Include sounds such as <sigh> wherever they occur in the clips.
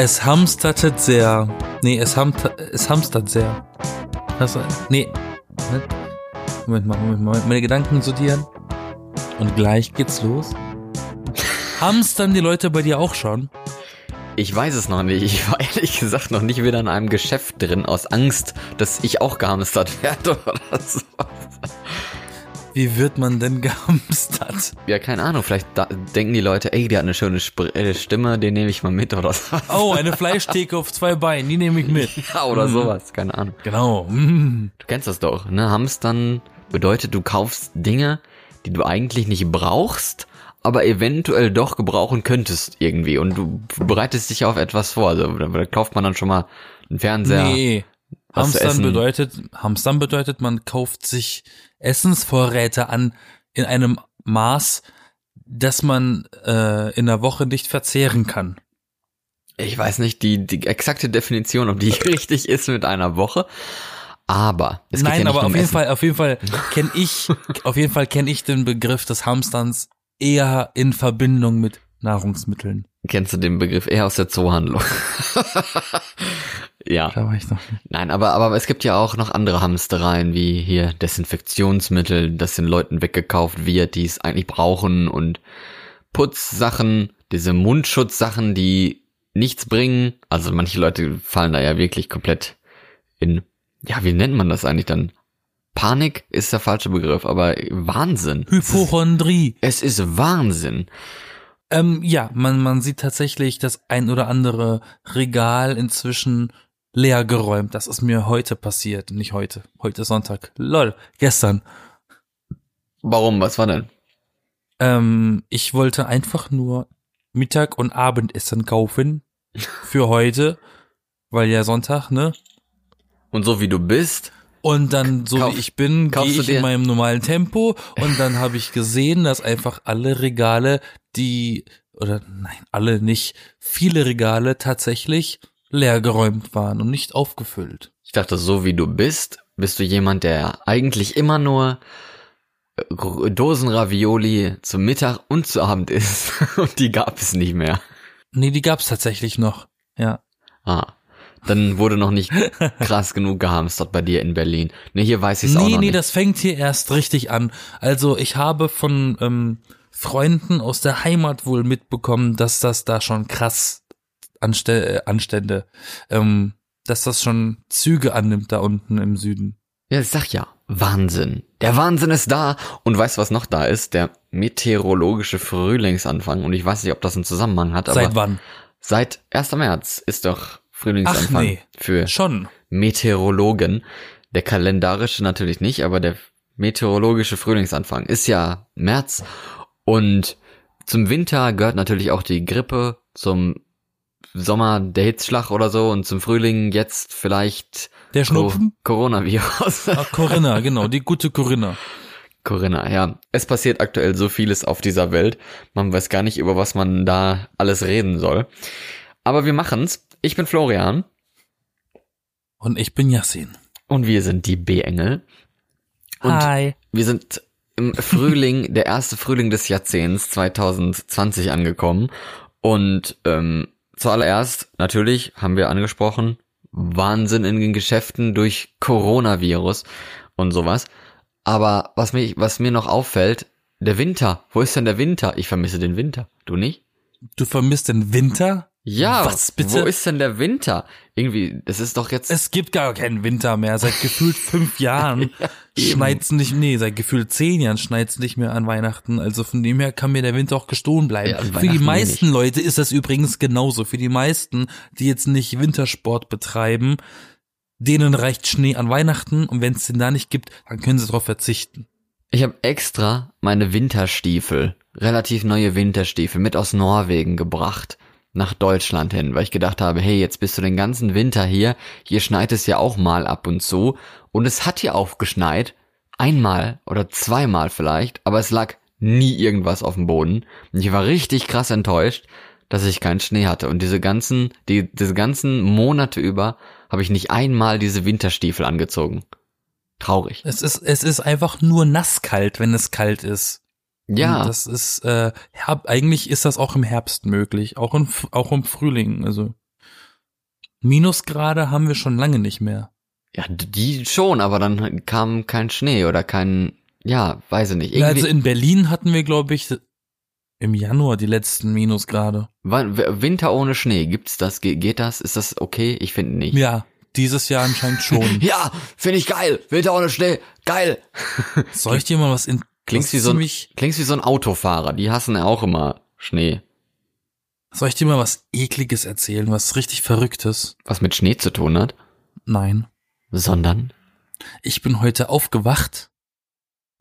Es hamstertet sehr. Nee, es, hamter, es hamstert sehr. Was, nee. Moment mal, Moment mal. Meine Gedanken sortieren. Und gleich geht's los. Hamstern die Leute bei dir auch schon? Ich weiß es noch nicht. Ich war ehrlich gesagt noch nicht wieder in einem Geschäft drin, aus Angst, dass ich auch gehamstert <laughs> werde oder so. Wie wird man denn <laughs> gehamstert? Ja, keine Ahnung. Vielleicht denken die Leute, ey, der hat eine schöne Sp äh, Stimme, den nehme ich mal mit oder so. Oh, eine Fleischtheke auf zwei Beinen, die nehme ich mit. <laughs> Ja, oder mhm. sowas, keine Ahnung. Genau. Mhm. Du kennst das doch, ne? Hamstern bedeutet, du kaufst Dinge, die du eigentlich nicht brauchst, aber eventuell doch gebrauchen könntest irgendwie und du bereitest dich auf etwas vor. Also da kauft man dann schon mal einen Fernseher. Nee. Hamstern bedeutet, Hamstern bedeutet, man kauft sich Essensvorräte an in einem Maß, dass man äh, in der Woche nicht verzehren kann. Ich weiß nicht die, die exakte Definition, ob die <laughs> richtig ist mit einer Woche. Aber es Nein, ja aber auf jeden Essen. Fall, auf jeden Fall kenne ich, <laughs> auf jeden Fall kenne ich den Begriff des Hamsterns eher in Verbindung mit Nahrungsmitteln. Kennst du den Begriff eher aus der Zoohandlung? <laughs> ja. Da war ich noch nicht. Nein, aber, aber es gibt ja auch noch andere Hamstereien, wie hier Desinfektionsmittel, das den Leuten weggekauft wird, die es eigentlich brauchen und Putzsachen, diese Mundschutzsachen, die nichts bringen. Also manche Leute fallen da ja wirklich komplett in, ja, wie nennt man das eigentlich dann? Panik ist der falsche Begriff, aber Wahnsinn. Hypochondrie. Es ist Wahnsinn. Ähm, ja, man, man sieht tatsächlich das ein oder andere Regal inzwischen leer geräumt. Das ist mir heute passiert. Nicht heute. Heute ist Sonntag. Lol. Gestern. Warum? Was war denn? Ähm, ich wollte einfach nur Mittag- und Abendessen kaufen. <laughs> Für heute. Weil ja Sonntag, ne? Und so wie du bist, und dann, so Kauf, wie ich bin, gehe ich in meinem normalen Tempo und dann habe ich gesehen, dass einfach alle Regale, die, oder nein, alle nicht, viele Regale tatsächlich leer geräumt waren und nicht aufgefüllt. Ich dachte, so wie du bist, bist du jemand, der eigentlich immer nur äh, Dosen Ravioli zum Mittag und zu Abend isst <laughs> und die gab es nicht mehr. Nee, die gab's tatsächlich noch, ja. Ah. Dann wurde noch nicht <laughs> krass genug gehamstert bei dir in Berlin. Nee, hier weiß ich es nee, auch noch nee, nicht. Nee, nee, das fängt hier erst richtig an. Also ich habe von ähm, Freunden aus der Heimat wohl mitbekommen, dass das da schon krass Anste äh, Anstände, ähm, dass das schon Züge annimmt da unten im Süden. Ja, ich sag ja, Wahnsinn. Der Wahnsinn ist da. Und weißt du, was noch da ist? Der meteorologische Frühlingsanfang. Und ich weiß nicht, ob das einen Zusammenhang hat. Seit wann? Seit 1. März ist doch Frühlingsanfang Ach, nee. für schon Meteorologen. Der kalendarische natürlich nicht, aber der meteorologische Frühlingsanfang ist ja März und zum Winter gehört natürlich auch die Grippe, zum Sommer der Hitzschlag oder so und zum Frühling jetzt vielleicht der Schnupfen? Co Coronavirus. Ach, Corinna, genau, die gute Corinna. Corinna, ja. Es passiert aktuell so vieles auf dieser Welt. Man weiß gar nicht, über was man da alles reden soll. Aber wir machen's. Ich bin Florian. Und ich bin Yassin. Und wir sind die B-Engel. Hi. Wir sind im Frühling, <laughs> der erste Frühling des Jahrzehnts 2020 angekommen. Und ähm, zuallererst, natürlich, haben wir angesprochen, Wahnsinn in den Geschäften durch Coronavirus und sowas. Aber was mich, was mir noch auffällt, der Winter. Wo ist denn der Winter? Ich vermisse den Winter. Du nicht? Du vermisst den Winter? Ja, was bitte? Wo ist denn der Winter? Irgendwie, es ist doch jetzt. Es gibt gar keinen Winter mehr. Seit gefühlt <laughs> fünf Jahren ja, schneit's nicht, nee, seit gefühlt zehn Jahren schneit's nicht mehr an Weihnachten. Also von dem her kann mir der Winter auch gestohlen bleiben. Ja, Für die meisten Leute ist das übrigens genauso. Für die meisten, die jetzt nicht Wintersport betreiben, denen reicht Schnee an Weihnachten und wenn es den da nicht gibt, dann können sie darauf verzichten. Ich habe extra meine Winterstiefel, relativ neue Winterstiefel mit aus Norwegen gebracht nach Deutschland hin, weil ich gedacht habe, hey, jetzt bist du den ganzen Winter hier, hier schneit es ja auch mal ab und zu und es hat hier auch geschneit, einmal oder zweimal vielleicht, aber es lag nie irgendwas auf dem Boden und ich war richtig krass enttäuscht, dass ich keinen Schnee hatte und diese ganzen, die, diese ganzen Monate über habe ich nicht einmal diese Winterstiefel angezogen. Traurig. Es ist, es ist einfach nur nasskalt, wenn es kalt ist. Ja. Und das ist, äh, ja, eigentlich ist das auch im Herbst möglich, auch im, auch im Frühling, also. Minusgrade haben wir schon lange nicht mehr. Ja, die schon, aber dann kam kein Schnee oder kein, ja, weiß ich nicht. Irgendwie also in Berlin hatten wir, glaube ich, im Januar die letzten Minusgrade. Winter ohne Schnee, gibt's das? Geht das? Ist das okay? Ich finde nicht. Ja, dieses Jahr anscheinend schon. <laughs> ja, finde ich geil. Winter ohne Schnee, geil. <laughs> Soll ich dir mal was in klingst wie so ein, klingst wie so ein Autofahrer, die hassen ja auch immer Schnee. Soll ich dir mal was ekliges erzählen, was richtig verrücktes? Was mit Schnee zu tun hat? Nein. Sondern? Ich bin heute aufgewacht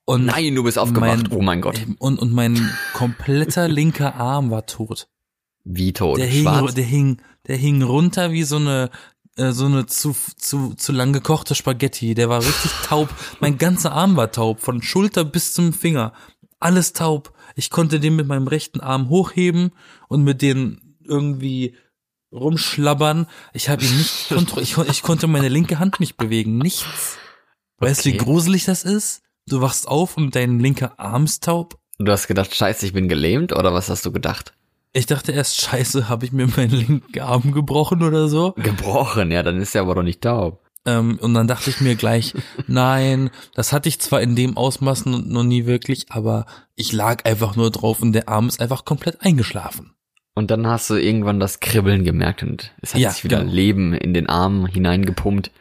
und Nein, du bist aufgewacht. Mein, oh mein Gott. Und, und mein kompletter <laughs> linker Arm war tot. Wie tot? Der hing, der hing, der hing runter wie so eine, äh, so eine zu, zu, zu lang gekochte Spaghetti. Der war richtig <laughs> taub. Mein ganzer Arm war taub. Von Schulter bis zum Finger. Alles taub. Ich konnte den mit meinem rechten Arm hochheben und mit den irgendwie rumschlabbern. Ich habe ihn nicht <laughs> kontrolliert. Ich, ich, konnte meine linke Hand nicht bewegen. Nichts. Weißt du, okay. wie gruselig das ist? Du wachst auf und dein linker Arm ist taub. Du hast gedacht, scheiße, ich bin gelähmt oder was hast du gedacht? Ich dachte erst, scheiße, habe ich mir meinen linken Arm gebrochen oder so. Gebrochen, ja, dann ist er aber doch nicht taub. Ähm, und dann dachte ich mir gleich, <laughs> nein, das hatte ich zwar in dem Ausmaß noch nie wirklich, aber ich lag einfach nur drauf und der Arm ist einfach komplett eingeschlafen. Und dann hast du irgendwann das Kribbeln gemerkt und es hat ja, sich wieder genau. Leben in den Arm hineingepumpt.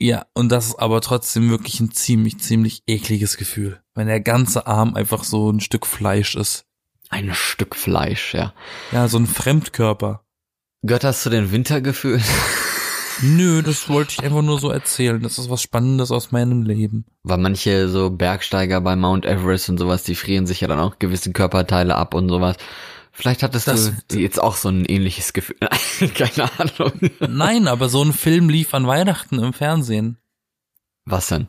Ja, und das ist aber trotzdem wirklich ein ziemlich, ziemlich ekliges Gefühl, wenn der ganze Arm einfach so ein Stück Fleisch ist. Ein Stück Fleisch, ja. Ja, so ein Fremdkörper. Gehört das zu den Wintergefühlen? <laughs> Nö, das wollte ich einfach nur so erzählen. Das ist was Spannendes aus meinem Leben. Weil manche so Bergsteiger bei Mount Everest und sowas, die frieren sich ja dann auch gewisse Körperteile ab und sowas. Vielleicht hattest das, du jetzt auch so ein ähnliches Gefühl. <laughs> Keine Ahnung. Nein, aber so ein Film lief an Weihnachten im Fernsehen. Was denn?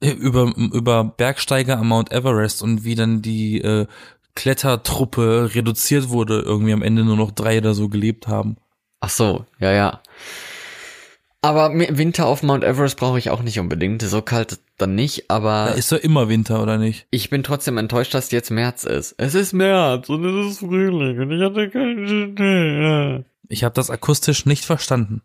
Äh, über, über Bergsteiger am Mount Everest und wie dann die äh, Klettertruppe reduziert wurde, irgendwie am Ende nur noch drei oder so gelebt haben. Ach so, ja, ja. Aber Winter auf Mount Everest brauche ich auch nicht unbedingt. So kalt dann nicht, aber. Da ist doch immer Winter, oder nicht? Ich bin trotzdem enttäuscht, dass jetzt März ist. Es ist März und es ist Frühling und ich hatte keinen Schnee. Ich habe das akustisch nicht verstanden.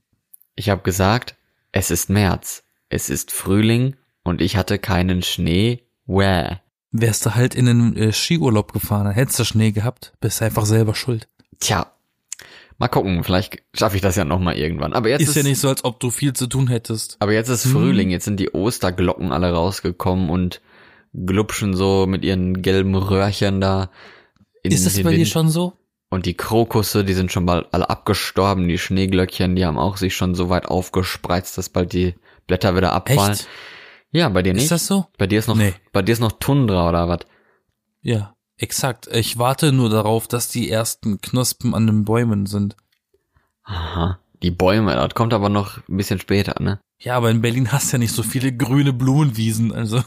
Ich habe gesagt, es ist März. Es ist Frühling und ich hatte keinen Schnee. Wäh. Wärst du halt in den äh, Skiurlaub gefahren, dann hättest du Schnee gehabt, bist einfach selber schuld. Tja, Mal gucken, vielleicht schaffe ich das ja noch mal irgendwann. Aber jetzt ist, ist ja nicht so, als ob du viel zu tun hättest. Aber jetzt ist hm. Frühling, jetzt sind die Osterglocken alle rausgekommen und glupschen so mit ihren gelben Röhrchen da. ist das bei Wind. dir schon so? Und die Krokusse, die sind schon bald alle abgestorben. Die Schneeglöckchen, die haben auch sich schon so weit aufgespreizt, dass bald die Blätter wieder abfallen. Echt? Ja, bei dir nicht. Ist das so? Bei dir ist noch, nee. bei dir ist noch Tundra oder was? Ja. Exakt. Ich warte nur darauf, dass die ersten Knospen an den Bäumen sind. Aha. Die Bäume, das kommt aber noch ein bisschen später, ne? Ja, aber in Berlin hast du ja nicht so viele grüne Blumenwiesen, also.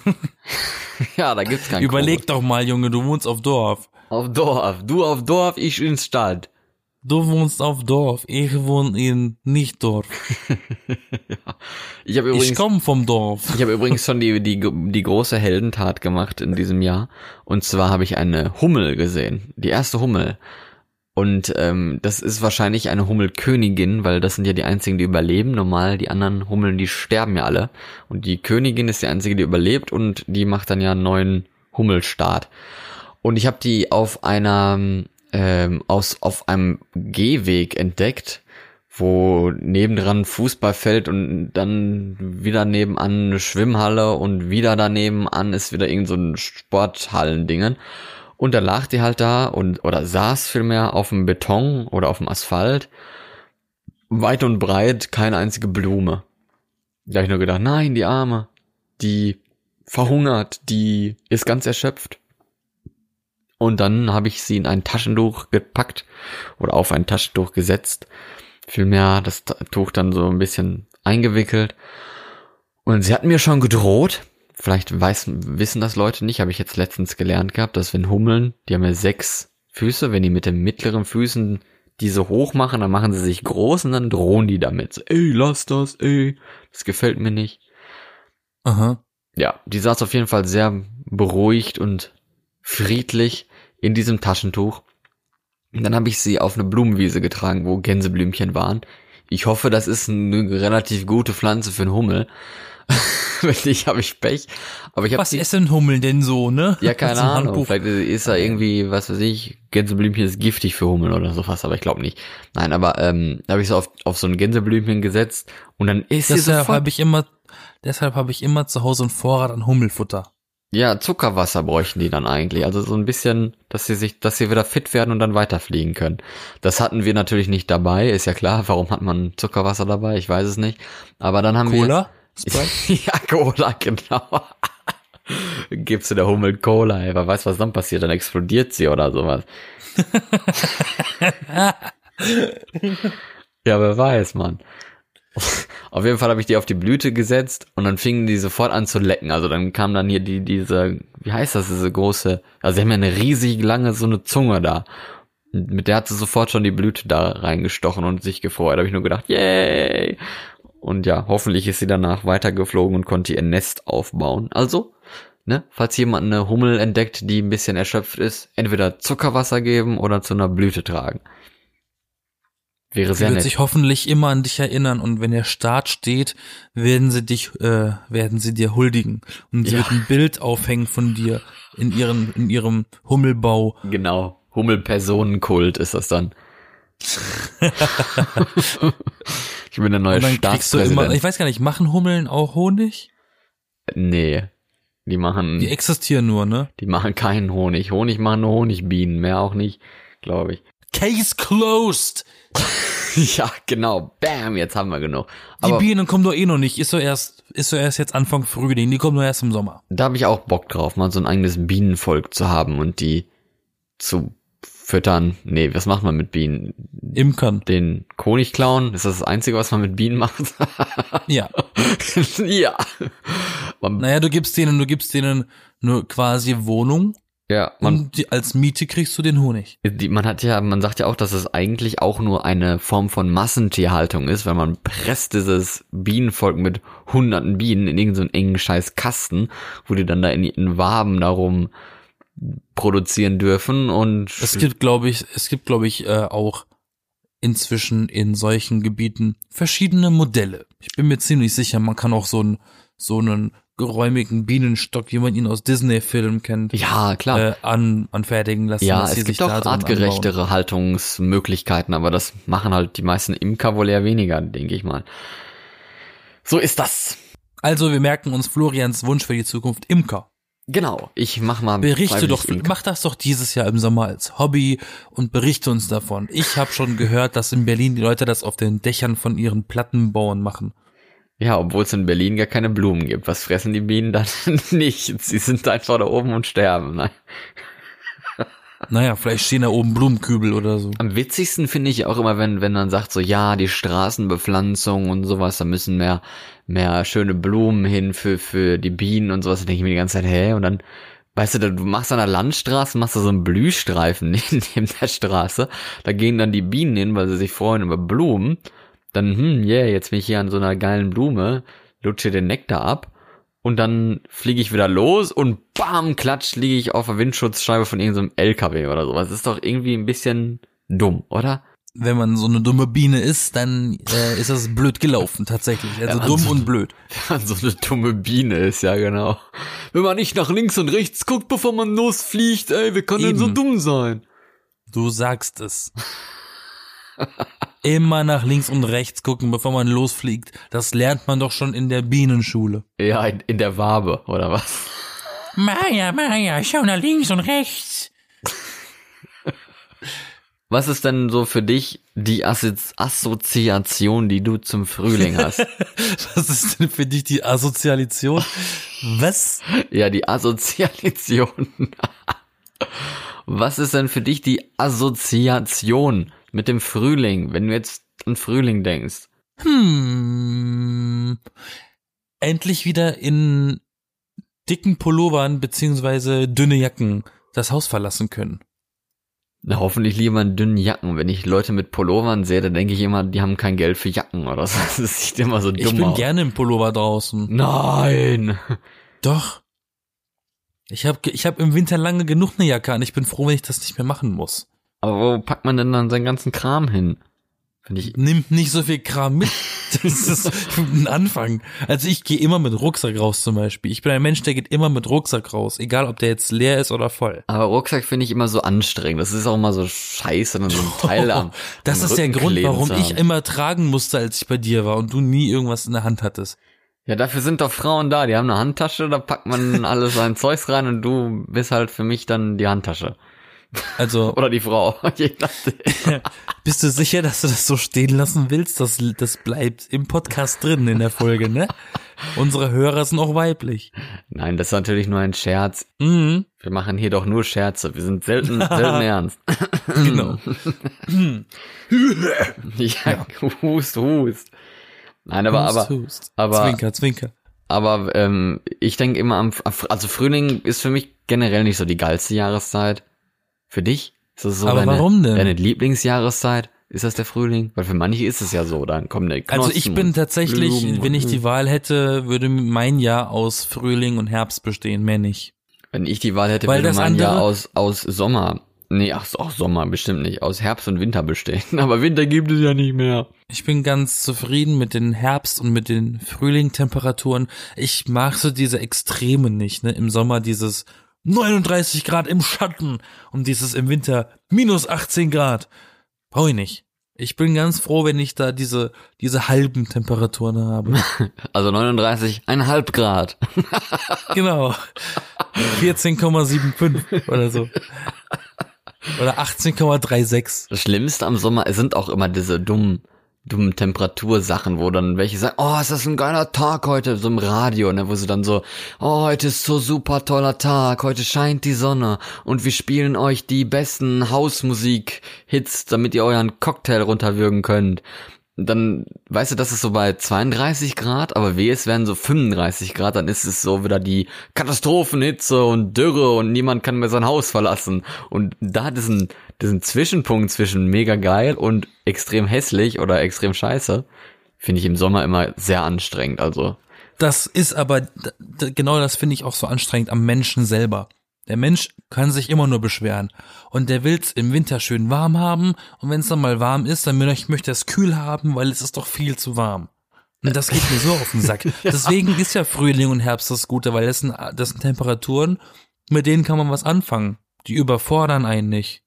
<laughs> ja, da gibt's keinen Überleg Kohl. doch mal, Junge, du wohnst auf Dorf. Auf Dorf. Du auf Dorf, ich in Stadt. Du wohnst auf Dorf, ich wohne in nicht Dorf. ja. <laughs> Ich, übrigens, ich komme vom Dorf. Ich habe übrigens schon die, die, die große Heldentat gemacht in diesem Jahr. Und zwar habe ich eine Hummel gesehen. Die erste Hummel. Und ähm, das ist wahrscheinlich eine Hummelkönigin, weil das sind ja die einzigen, die überleben. Normal, die anderen Hummeln, die sterben ja alle. Und die Königin ist die einzige, die überlebt und die macht dann ja einen neuen Hummelstart. Und ich habe die auf einer ähm, aus, auf einem Gehweg entdeckt, wo nebendran Fußballfeld und dann wieder nebenan eine Schwimmhalle und wieder daneben an ist wieder irgend so ein Sporthallendingen. Und da lag die halt da und, oder saß vielmehr auf dem Beton oder auf dem Asphalt. Weit und breit keine einzige Blume. Da hab ich nur gedacht, nein, die Arme, die verhungert, die ist ganz erschöpft. Und dann habe ich sie in ein Taschentuch gepackt oder auf ein Taschentuch gesetzt. Vielmehr das Tuch dann so ein bisschen eingewickelt. Und sie hat mir schon gedroht. Vielleicht weiß, wissen das Leute nicht, habe ich jetzt letztens gelernt gehabt, dass wenn Hummeln, die haben ja sechs Füße, wenn die mit den mittleren Füßen diese hoch machen, dann machen sie sich groß und dann drohen die damit. So, ey, lass das, ey, das gefällt mir nicht. Aha. Ja, die saß auf jeden Fall sehr beruhigt und friedlich in diesem Taschentuch. Und dann habe ich sie auf eine Blumenwiese getragen, wo Gänseblümchen waren. Ich hoffe, das ist eine relativ gute Pflanze für einen Hummel. <laughs> Wenn nicht, habe ich Pech. Aber ich habe Was essen Hummeln denn so, ne? Ja, keine Ahnung. Handbuch. Vielleicht ist da irgendwie, was weiß ich, Gänseblümchen ist giftig für Hummeln oder sowas, aber ich glaube nicht. Nein, aber ähm, da habe ich so auf, auf so ein Gänseblümchen gesetzt und dann ist sie Deshalb habe ich immer, deshalb habe ich immer zu Hause einen Vorrat an Hummelfutter. Ja, Zuckerwasser bräuchten die dann eigentlich. Also so ein bisschen, dass sie sich, dass sie wieder fit werden und dann weiterfliegen können. Das hatten wir natürlich nicht dabei, ist ja klar. <laughs> Warum hat man Zuckerwasser dabei? Ich weiß es nicht. Aber dann haben wir Cola? <laughs> Ja, Cola, genau. <laughs> Gibst du der Hummel Cola, ey, wer weiß, was dann passiert, dann explodiert sie oder sowas. ja, wer weiß, Mann. <laughs> Auf jeden Fall habe ich die auf die Blüte gesetzt und dann fingen die sofort an zu lecken. Also dann kam dann hier die, diese, wie heißt das, diese große, also sie haben ja eine riesig lange so eine Zunge da. Und Mit der hat sie sofort schon die Blüte da reingestochen und sich gefreut. Da habe ich nur gedacht, yay! Und ja, hoffentlich ist sie danach weitergeflogen und konnte ihr Nest aufbauen. Also, ne, falls jemand eine Hummel entdeckt, die ein bisschen erschöpft ist, entweder Zuckerwasser geben oder zu einer Blüte tragen. Wäre Sie sehr wird nett. sich hoffentlich immer an dich erinnern und wenn der Start steht, werden sie dich, äh, werden sie dir huldigen und sie Ja. wird ein Bild aufhängen von dir in ihren, in ihrem Hummelbau. Genau. Hummel-Personenkult ist das dann. <laughs> ich bin der neue du immer, Staatspräsident. ich weiß gar nicht, machen Hummeln auch Honig? nee. Die machen, Die existieren nur, ne? die machen keinen Honig. Honig machen nur Honigbienen, mehr auch nicht, glaube ich. Case closed! <laughs> ja, genau. Bam, jetzt haben wir genug. Die Aber Bienen kommen doch eh noch nicht. Ist so erst, ist so erst jetzt Anfang Frühling. Die kommen nur erst im Sommer. da habe ich auch Bock drauf, mal so ein eigenes Bienenvolk zu haben und die zu füttern. Nee, was macht man mit Bienen? Imkern. Den Honig klauen? Ist das das Einzige, was man mit Bienen macht? <laughs> Ja. ja. Man, Naja, du gibst denen, du gibst denen nur quasi Wohnung ja, man, und die, als Miete kriegst du den Honig. die, man hat ja, man sagt ja auch, dass es eigentlich auch nur eine Form von Massentierhaltung ist, weil man presst dieses Bienenvolk mit hunderten Bienen in irgendeinen so engen scheiß Kasten, wo die dann da in, in Waben darum produzieren dürfen und Es gibt, glaube ich, es gibt, glaube ich, äh, auch inzwischen in solchen Gebieten verschiedene Modelle. Ich bin mir ziemlich sicher, man kann auch so einen, so einen geräumigen Bienenstock, wie man ihn aus Disney-Filmen kennt, ja, klar. äh, an, anfertigen lassen. Ja, es gibt auch drin anbauen. artgerechtere Haltungsmöglichkeiten, aber das machen halt die meisten Imker wohl eher weniger, denke ich mal. So ist das. Also wir merken uns Florians Wunsch für die Zukunft Imker. Genau, ich mach mal Berichte doch, Imker. mach das doch dieses Jahr im Sommer als Hobby und berichte uns davon. Ich habe schon gehört, dass in Berlin die Leute das auf den Dächern von ihren Plattenbauern machen. Ja, obwohl es in Berlin gar keine Blumen gibt. Was fressen die Bienen dann <laughs> nicht? Sie sind einfach da oben und sterben. Nein. Naja, vielleicht stehen da oben Blumenkübel oder so. Am witzigsten finde ich auch immer, wenn, wenn man sagt so, ja, die Straßenbepflanzung und sowas, da müssen mehr, mehr schöne Blumen hin für, für die Bienen und sowas. Da denke ich mir die ganze Zeit, hä? Und dann, weißt du, du machst an der Landstraße, machst du so einen Blühstreifen <laughs> neben der Straße. Da gehen dann die Bienen hin, weil sie sich freuen über Blumen. Dann, hm, yeah, jetzt bin ich hier an so einer geilen Blume, lutsche den Nektar ab. Und dann fliege ich wieder los und bam, klatsch, liege ich auf der Windschutzscheibe von irgendeinem LKW oder sowas. Das ist doch irgendwie ein bisschen dumm, oder? Wenn man so eine dumme Biene ist, dann äh, ist das blöd gelaufen tatsächlich. Also dumm also- und blöd. <laughs> Wenn man so eine dumme Biene ist, ja genau. Wenn man nicht nach links und rechts guckt, bevor man losfliegt, ey, wer kann denn so Eben. dumm sein? Du sagst es. <laughs> Immer nach links und rechts gucken, bevor man losfliegt. Das lernt man doch schon in der Bienenschule. Ja, in, in der Wabe, oder was? Maja, Maja, schau nach links und rechts. Was ist denn so für dich die Assozi Assoziation, die du zum Frühling hast? <laughs> Was ist denn für dich die Assoziation? Was? ja, die Assoziation. <laughs> Was ist denn für dich die Assoziation mit dem Frühling, wenn du jetzt an Frühling denkst? Hm. Endlich wieder in dicken Pullovern beziehungsweise dünne Jacken das Haus verlassen können. Na, hoffentlich lieber in dünnen Jacken. Wenn ich Leute mit Pullovern sehe, dann denke ich immer, die haben kein Geld für Jacken oder so. <laughs> Das sieht immer so dumm Ich bin aus. gerne im Pullover draußen. Nein! Doch. Ich habe ich hab im Winter lange genug eine Jacke an. Ich bin froh, wenn ich das nicht mehr machen muss. Aber wo packt man denn dann seinen ganzen Kram hin? Finde ich. Nimmt nicht so viel Kram mit. <laughs> Das ist ein Anfang. Also ich gehe immer mit Rucksack raus zum Beispiel. Ich bin ein Mensch, der geht immer mit Rucksack raus, egal ob der jetzt leer ist oder voll. Aber Rucksack finde ich immer so anstrengend. Das ist auch immer so scheiße, dann so ein Teil am. <laughs> Das am ist der Rücken Grund, kleben warum ich immer tragen musste, als ich bei dir war und du nie irgendwas in der Hand hattest. Ja, dafür sind doch Frauen da. Die haben eine Handtasche, da packt man <laughs> alles sein Zeugs rein und du bist halt für mich dann die Handtasche. Also <laughs> Oder die Frau. <laughs> Je nachdem. <laughs> bist du sicher, dass du das so stehen lassen willst? Das, das bleibt im Podcast drin in der Folge, ne? Unsere Hörer sind auch weiblich. Nein, das ist natürlich nur ein Scherz. Mhm. Wir machen hier doch nur Scherze. Wir sind selten, selten ernst. Genau. ja, hust, hust. Nein, aber, Hust, aber, hust. aber- Zwinker, zwinker. aber ähm, ich denke immer am, also Frühling ist für mich generell nicht so die geilste Jahreszeit. Für dich? Ist das so Aber deine, warum denn? deine Lieblingsjahreszeit? Ist das der Frühling? Weil für manche ist es ja so, dann kommen die Also ich bin tatsächlich, Blumen wenn ich die Wahl hätte, würde mein Jahr aus Frühling und Herbst bestehen, mehr nicht. Wenn ich die Wahl hätte, Weil würde mein Jahr aus, aus Sommer, nee, ach, auch Sommer bestimmt nicht, aus Herbst und Winter bestehen. <laughs> Aber Winter gibt es ja nicht mehr. Ich bin ganz zufrieden mit den Herbst- und mit den Frühlingtemperaturen. Ich mag so diese Extreme nicht, ne? Im Sommer dieses 39 Grad im Schatten und dieses im Winter minus 18 Grad. Brauche ich nicht. Ich bin ganz froh, wenn ich da diese, diese halben Temperaturen habe. <laughs> Also 39,5 Grad. <laughs> genau. 14,75 oder so. Oder 18,36. Das Schlimmste am Sommer sind auch immer diese dummen, dummen Temperatursachen, wo dann welche sagen, oh, ist das ein geiler Tag heute, so im Radio, ne, wo sie dann so, oh, heute ist so super toller Tag, heute scheint die Sonne und wir spielen euch die besten Hausmusik-Hits, damit ihr euren Cocktail runterwürgen könnt. Dann, weißt du, das ist so bei 32 Grad, aber weh, es wären so 35 Grad, dann ist es so wieder die Katastrophenhitze und Dürre und niemand kann mehr sein Haus verlassen. Und da diesen, diesen Zwischenpunkt zwischen mega geil und extrem hässlich oder extrem scheiße, finde ich im Sommer immer sehr anstrengend, also. Das ist aber, genau das finde ich auch so anstrengend am Menschen selber. Der Mensch kann sich immer nur beschweren. Und der will's im Winter schön warm haben. Und wenn es dann mal warm ist, dann möchte er es kühl haben, weil es ist doch viel zu warm. Und das geht mir so auf den Sack. <laughs> Deswegen ist ja Frühling und Herbst das Gute, weil das sind, das sind Temperaturen, mit denen kann man was anfangen. Die überfordern einen nicht.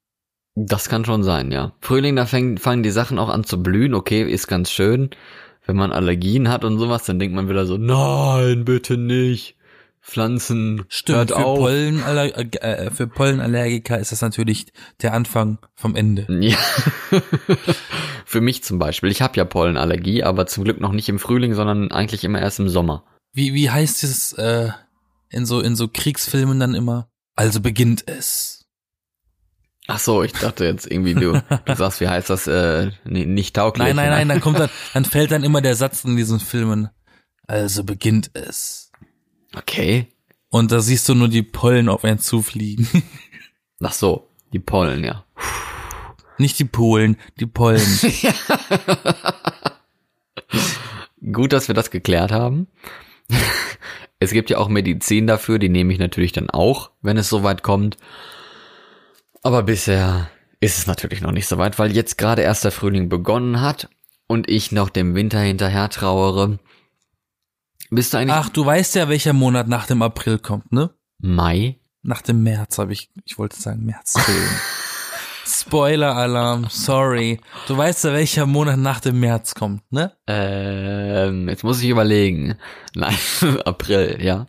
Das kann schon sein, ja. Frühling, da fängen, fangen die Sachen auch an zu blühen, okay, ist ganz schön. Wenn man Allergien hat und sowas, dann denkt man wieder so, nein, bitte nicht. Pflanzen, Stimmt, hört für, auf. Pollenaller äh, äh, für Pollenallergiker ist das natürlich der Anfang vom Ende. <laughs> Ja. Für mich zum Beispiel. Ich habe ja Pollenallergie, aber zum Glück noch nicht im Frühling, sondern eigentlich immer erst im Sommer. Wie, wie heißt es äh, in so in so Kriegsfilmen dann immer? Also beginnt es. Ach so, ich dachte jetzt irgendwie, du, du sagst, wie heißt das, äh, nicht tauglich. Nein, nein, ne? nein, dann kommt dann, dann fällt dann immer der Satz in diesen Filmen. Also beginnt es. Okay. Und da siehst du nur die Pollen auf einen zufliegen. <laughs> Ach so, die Pollen, ja. Nicht die Polen, die Pollen. <laughs> Gut, dass wir das geklärt haben. Es gibt ja auch Medizin dafür, die nehme ich natürlich dann auch, wenn es soweit kommt. Aber bisher ist es natürlich noch nicht so weit, weil jetzt gerade erst der Frühling begonnen hat und ich noch dem Winter hinterher trauere. Bist du eigentlich Ach, du weißt ja, welcher Monat nach dem April kommt, ne? Mai? Nach dem März habe ich, ich wollte sagen März. Spoiler-Alarm, sorry. Du weißt ja, welcher Monat nach dem März kommt, ne? Ähm, jetzt muss ich überlegen. Nein, <laughs> April, ja.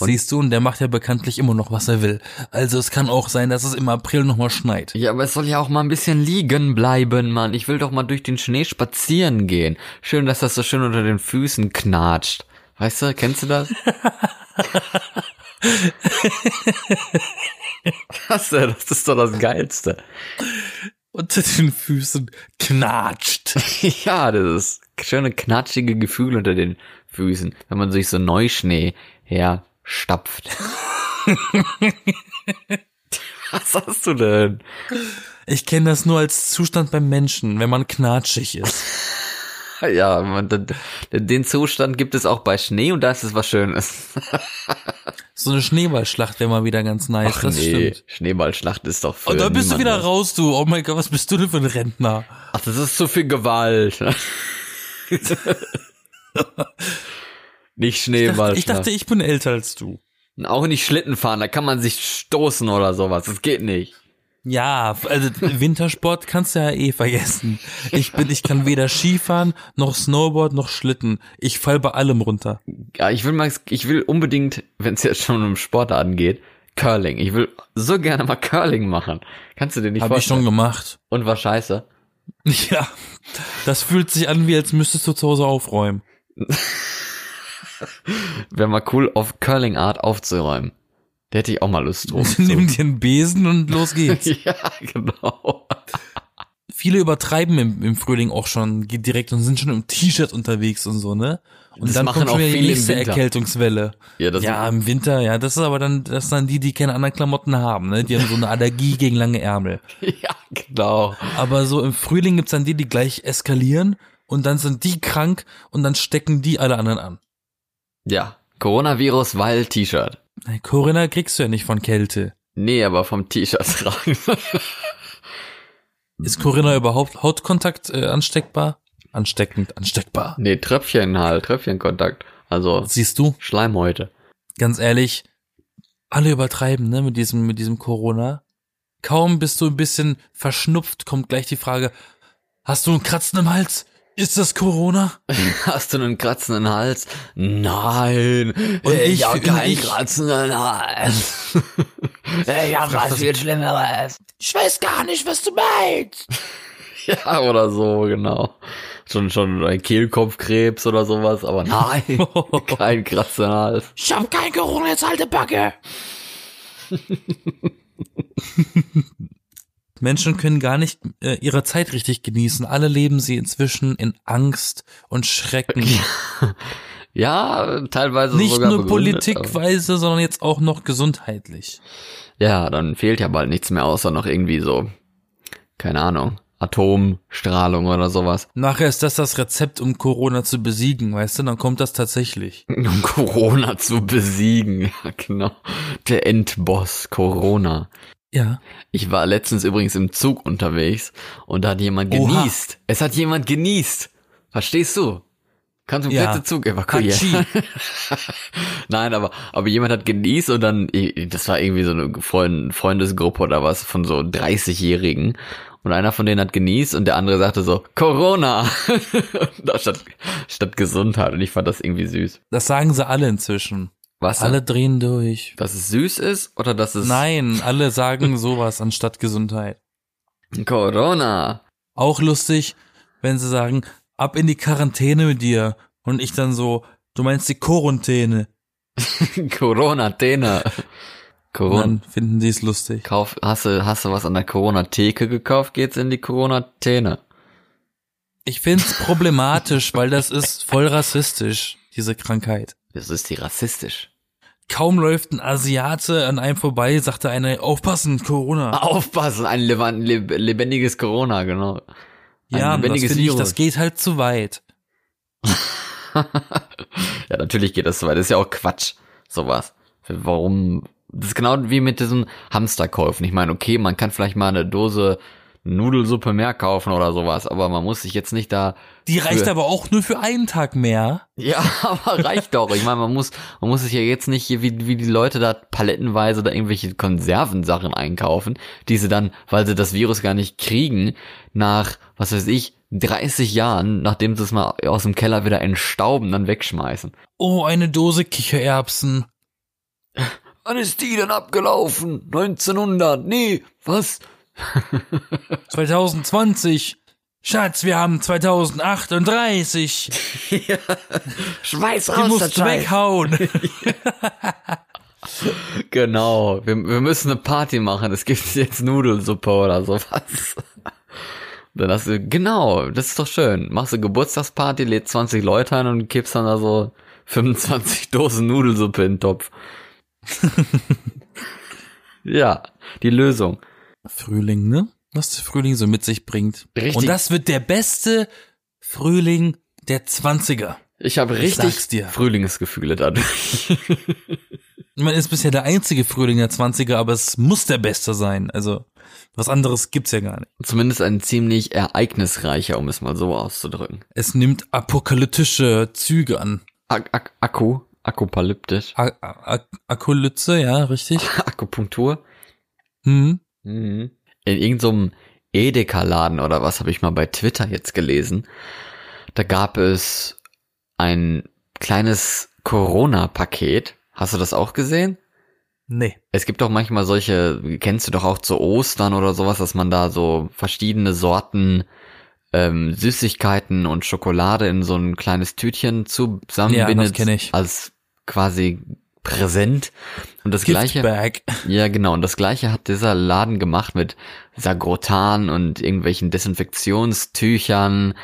Und- Siehst du, und der macht ja bekanntlich immer noch, was er will. Also es kann auch sein, dass es im April nochmal schneit. Ja, aber es soll ja auch mal ein bisschen liegen bleiben, Mann. Ich will doch mal durch den Schnee spazieren gehen. Schön, dass das so schön unter den Füßen knatscht. Weißt du, kennst du das? Denn? Das ist doch das Geilste. Unter den Füßen knatscht. <laughs> ja, das ist schöne knatschige Gefühl unter den Füßen, wenn man sich so Neuschnee herstapft. <laughs> Was hast du denn? Ich kenne das nur als Zustand beim Menschen, wenn man knatschig ist. <laughs> <laughs> Ja, man, den- Zustand gibt es auch bei Schnee und da ist es was Schönes. <laughs> So eine Schneeballschlacht wäre mal wieder ganz nice. Ach das nee, stimmt. Schneeballschlacht ist doch Und dann bist du wieder raus, du. Oh mein Gott, was bist du denn für ein Rentner? Ach, das ist zu viel Gewalt. <laughs> nicht Ich Schneeballschlacht. dachte, ich dachte, ich bin älter als du. Auch nicht Schlitten fahren, da kann man sich stoßen oder sowas. Das geht nicht. Ja, also Wintersport kannst du ja eh vergessen. Ich bin, ich kann weder Skifahren, noch Snowboard, noch Schlitten. Ich fall bei allem runter. Ja, ich will mal, ich will unbedingt, wenn es jetzt schon um Sport angeht, Curling. Ich will so gerne mal Curling machen. Kannst du dir nicht Habe ich schon vorstellen? gemacht. Und war scheiße. <laughs> Ja, das fühlt sich an, wie als müsstest du zu Hause aufräumen. <laughs> Wäre mal cool, auf Curling Art aufzuräumen. Da hätte ich auch mal Lust drauf. <laughs> Nimm dir einen Besen und los geht's. <laughs> ja, genau. Viele übertreiben im, im Frühling auch schon direkt und sind schon im T-Shirt unterwegs und so, ne? Und Das dann machen kommt schon auch wieder die nächste. Erkältungswelle. Ja, ja, im Winter, ja, das ist aber dann, das sind dann die, die keine anderen Klamotten haben, ne? Die haben so eine Allergie <laughs> gegen lange Ärmel. ja, genau. Aber so im Frühling gibt's dann die, die gleich eskalieren und dann sind die krank und dann stecken die alle anderen an. Ja, Coronavirus, weil T-Shirt. Corinna kriegst du ja nicht von Kälte. Nee, aber vom T-Shirt tragen. Ist Corinna überhaupt Hautkontakt äh, ansteckbar? Ansteckend, ansteckbar. nee, Tröpfchen halt, Tröpfchenkontakt. Also Siehst du, Schleimhäute. ganz ehrlich, alle übertreiben, ne, mit diesem, mit diesem Corona. Kaum bist du ein bisschen verschnupft, kommt gleich die Frage, hast du einen Kratzen im Hals? Ist das Corona? <laughs> Hast du einen kratzenden Hals? Nein. Und ich- hab und keinen ich- kratzenden Hals. <laughs> ich hab was viel Schlimmeres. Ich weiß gar nicht, was du meinst. <laughs> Ja, oder so, genau. Schon, schon ein Kehlkopfkrebs oder sowas, aber nein. kein kratzenden Hals. Ich hab kein Corona, jetzt halte Backe. Menschen können gar nicht äh, ihre Zeit richtig genießen. Alle leben sie inzwischen in Angst und Schrecken. Ja, teilweise Nicht sogar nur politikweise, sondern jetzt auch noch gesundheitlich. Ja, dann fehlt ja bald nichts mehr, außer noch irgendwie so, keine Ahnung, Atomstrahlung oder sowas. Nachher ist das das Rezept, um Corona zu besiegen, weißt du? Dann kommt das tatsächlich. <laughs> Um Corona zu besiegen. Ja, genau. Der Endboss Corona. Ja. Ich war letztens übrigens im Zug unterwegs und da hat jemand Oha. genießt. Es hat jemand genießt. Verstehst du? Kannst du Ja. komplette Zug evakuieren. <laughs> Nein, aber, aber jemand hat genießt und dann, das war irgendwie so eine Freund, Freundesgruppe oder was von so 30-Jährigen. Und einer von denen hat genießt und der andere sagte so, Corona! <laughs> statt, statt Gesundheit. Und ich fand das irgendwie süß. Das sagen sie alle inzwischen. Was? Alle drehen durch. Dass es süß ist oder dass es Nein, <laughs> alle sagen sowas anstatt Gesundheit. Corona? Auch lustig, wenn sie sagen, ab in die Quarantäne mit dir. Und ich dann so, du meinst die Quarantäne. <laughs> Corona, Tena. Corona. Dann finden die es lustig. Kauf, hast du, hast du was an der Corona-Theke gekauft? Geht's in die Corona-Tene. Ich find's problematisch, weil das ist voll rassistisch, diese Krankheit. Das ist die rassistisch. Kaum läuft ein Asiate an einem vorbei, sagte einer, aufpassen, Corona. Aufpassen, ein lebendiges Corona, genau. Ein ja, das lebendiges finde ich, das geht halt zu weit. <laughs> Ja, natürlich geht das so weit. Das ist ja auch Quatsch, sowas. Warum? Das ist genau wie mit diesen Hamsterkäufen. Ich meine, okay, man kann vielleicht mal eine Dose Nudelsuppe mehr kaufen oder sowas, aber man muss sich jetzt nicht da. Die reicht aber auch nur für einen Tag mehr. Ja, <laughs> aber reicht doch. Ich meine, man muss, man muss sich ja jetzt nicht hier wie, wie die Leute da palettenweise da irgendwelche Konservensachen einkaufen, die sie dann, weil sie das Virus gar nicht kriegen, nach, was weiß ich, 30 Jahren, nachdem sie es mal aus dem Keller wieder entstauben, dann wegschmeißen. Oh, eine Dose Kichererbsen. Wann ist die denn abgelaufen? 1900? Nee, was? 2020. Schatz, wir haben 2038. Schmeiß Die raus, musst das weghauen. <laughs> Genau, wir, wir müssen eine Party machen. Es gibt jetzt Nudelsuppe oder sowas. Dann hast du, genau, das ist doch schön. Machst du Geburtstagsparty, lädst 20 Leute ein und kippst dann da so 25 <laughs> Dosen Nudelsuppe in den Topf. <laughs> ja, die Lösung. Frühling, ne? Was der Frühling so mit sich bringt. Richtig. Und das wird der beste Frühling der 20er. Ich habe Ich richtig dir. Frühlingsgefühle dadurch. <laughs> Man ist bisher der einzige Frühling der 20er, aber es muss der beste sein. Also, was anderes gibt's ja gar nicht. Zumindest ein ziemlich ereignisreicher, um es mal so auszudrücken. Es nimmt apokalyptische Züge an. Ak Ak Akku, Akkupalyptisch, A A Akolypse, ja, richtig. <laughs> Akupunktur. Hm. Mhm. In irgendeinem Edeka-Laden oder was habe ich mal bei Twitter jetzt gelesen. Da gab es ein kleines Corona-Paket. Hast du das auch gesehen? Nee. Es gibt doch manchmal solche, kennst du doch auch zu Ostern oder sowas, dass man da so verschiedene Sorten ähm, Süßigkeiten und Schokolade in so ein kleines Tütchen zusammenbindet. Ja, das kenn ich. Als quasi Präsent. Und das gleiche. Giftbag. Ja, genau. Und das gleiche hat dieser Laden gemacht mit Sagrotan und irgendwelchen Desinfektionstüchern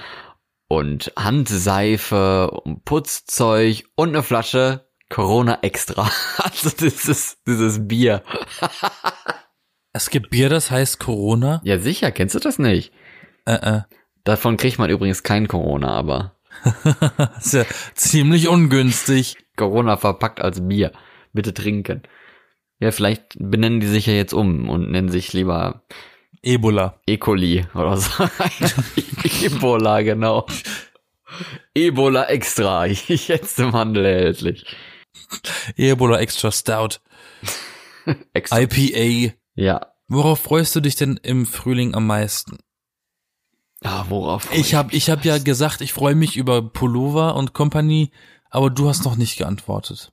und Handseife und Putzzeug und eine Flasche Corona Extra. <laughs> Also dieses, dieses Bier. <laughs> Es gibt Bier, das heißt Corona. Ja, sicher, kennst du das nicht? Äh, äh. Davon kriegt man übrigens kein Corona, aber Das ist ja ziemlich ungünstig. Corona verpackt als Bier. Bitte trinken. Ja, vielleicht benennen die sich ja jetzt um und nennen sich lieber Ebola. E. coli oder so. <laughs> Ebola, genau. Ebola extra, jetzt im Handel erhältlich. Ebola Extra Stout. <laughs> Extra. IPA. Ja. Worauf freust du dich denn im Frühling am meisten? Ah, worauf? Ich habe ich hab ja gesagt, ich freue mich über Pullover und Company, aber du hast noch nicht geantwortet.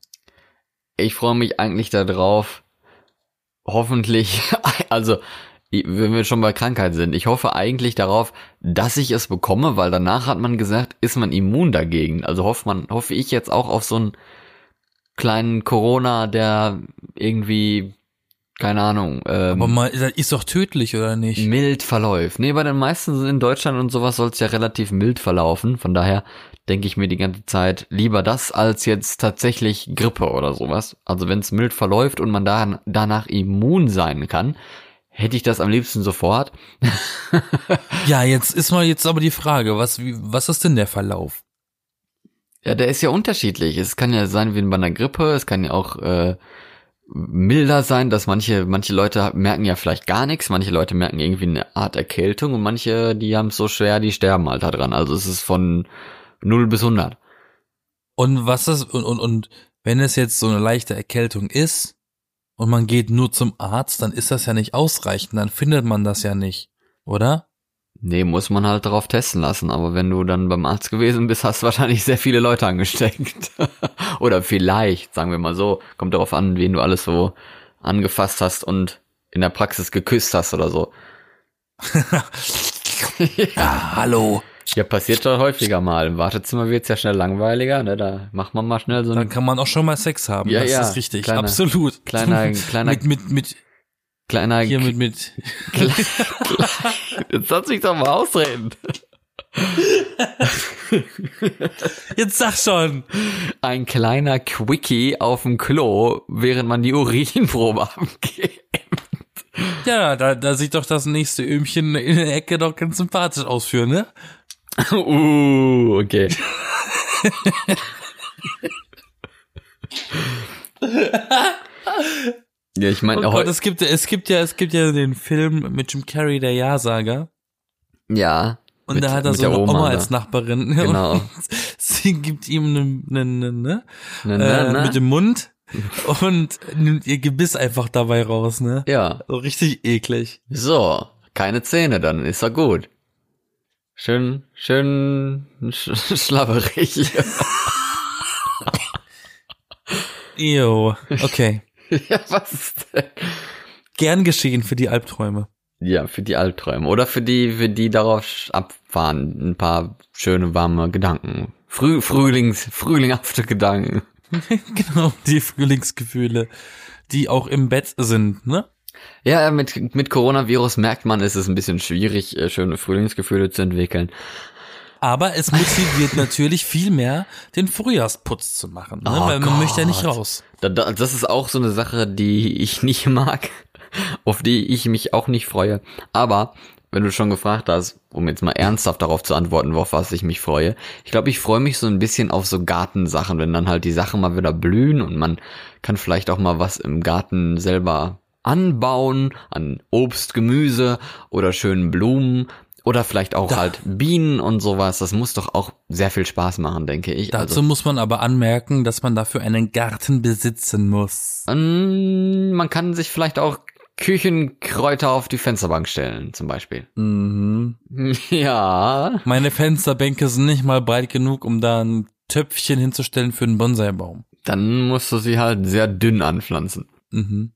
Ich freue mich eigentlich darauf, hoffentlich, <laughs> also wenn wir schon bei Krankheit sind, ich hoffe eigentlich darauf, dass ich es bekomme, weil danach hat man gesagt, ist man immun dagegen. Also hofft man, hoffe ich jetzt auch auf so einen kleinen Corona, der irgendwie, keine Ahnung, ähm, Aber mal, ist doch tödlich, oder nicht? mild verläuft. Nee, bei den meisten in Deutschland und sowas soll es ja relativ mild verlaufen. Von daher denke ich mir die ganze Zeit lieber das als jetzt tatsächlich Grippe oder sowas. Also wenn es mild verläuft und man da, danach immun sein kann, hätte ich das am liebsten sofort. <laughs> Ja, jetzt ist mal jetzt aber die Frage, was, wie, was ist denn der Verlauf? Ja, der ist ja unterschiedlich. Es kann ja sein wie bei einer Grippe, es kann ja auch äh, milder sein, dass manche manche Leute merken ja vielleicht gar nichts, manche Leute merken irgendwie eine Art Erkältung und manche, die haben es so schwer, die sterben halt da dran. Also es ist von 0 bis 100. Und was ist, und, und, und wenn es jetzt so eine leichte Erkältung ist und man geht nur zum Arzt, dann ist das ja nicht ausreichend, dann findet man das ja nicht, oder? Nee, muss man halt darauf testen lassen. Aber wenn du dann beim Arzt gewesen bist, hast du wahrscheinlich sehr viele Leute angesteckt. <laughs> Oder vielleicht, sagen wir mal so, kommt darauf an, wen du alles so angefasst hast und in der Praxis geküsst hast oder so. <laughs> <laughs> Ja, hallo. Ja, passiert doch häufiger mal. Im Wartezimmer wird's ja schnell langweiliger, ne? Da macht man mal schnell so Dann kann man auch schon mal Sex haben. Ja, das ja, ist richtig. kleiner- Absolut. kleiner- <laughs> kleiner- mit, mit, mit, kleiner... hier mit, mit. <laughs> Jetzt lass mich doch mal ausreden. Jetzt sag schon. Ein kleiner Quickie auf dem Klo, während man die Urinprobe abgeht. Ja, da, da sieht doch das nächste Öhmchen in der Ecke doch ganz sympathisch aus für, ne? <laughs> Uh, okay. <laughs> ja, ich meine, Oh Gott, es gibt, es gibt ja, es gibt ja den Film mit Jim Carrey, der Ja-Sager. ja. Und mit- da hat er so eine Oma, da. als Nachbarin. <laughs> Genau. Und sie gibt ihm ne, ne, ne, ne, Ne, äh, ne, ne? mit dem Mund und nimmt ihr Gebiss einfach dabei raus, ne? Ja. So richtig eklig. So, keine Zähne, dann ist er gut. Schön, schön <laughs> sch schlabberig. Ew. Okay. <laughs> ja, was ist denn? Gern geschehen für die Albträume. Ja, für die Albträume. Oder für die, für die darauf abfahren. Ein paar schöne, warme Gedanken. Früh, Frühlings, frühlingshafte Gedanken. <laughs> genau, die Frühlingsgefühle, die auch im Bett sind, ne? Ja, mit, mit Coronavirus merkt man, es ist ein bisschen schwierig, äh, schöne Frühlingsgefühle zu entwickeln. Aber es motiviert natürlich viel mehr, den Frühjahrsputz zu machen, ne? Oh weil man möchte ja nicht Gott. raus. Da, da, das ist auch so eine Sache, die ich <laughs> nicht mag, auf die ich mich auch nicht freue. Aber wenn du schon gefragt hast, um jetzt mal ernsthaft darauf zu antworten, auf was ich mich freue. Ich glaube, ich freue mich so ein bisschen auf so Gartensachen, wenn dann halt die Sachen mal wieder blühen und man kann vielleicht auch mal was im Garten selber anbauen, an Obst, Gemüse oder schönen Blumen oder vielleicht auch Da- halt Bienen und sowas. Das muss doch auch sehr viel Spaß machen, denke ich. Dazu Also, muss man aber anmerken, dass man dafür einen Garten besitzen muss. man kann sich vielleicht auch Küchenkräuter auf die Fensterbank stellen, zum Beispiel. Mhm. <laughs> Ja. Meine Fensterbänke sind nicht mal breit genug, um da ein Töpfchen hinzustellen für einen Bonsaibaum. Dann musst du sie halt sehr dünn anpflanzen. Mhm.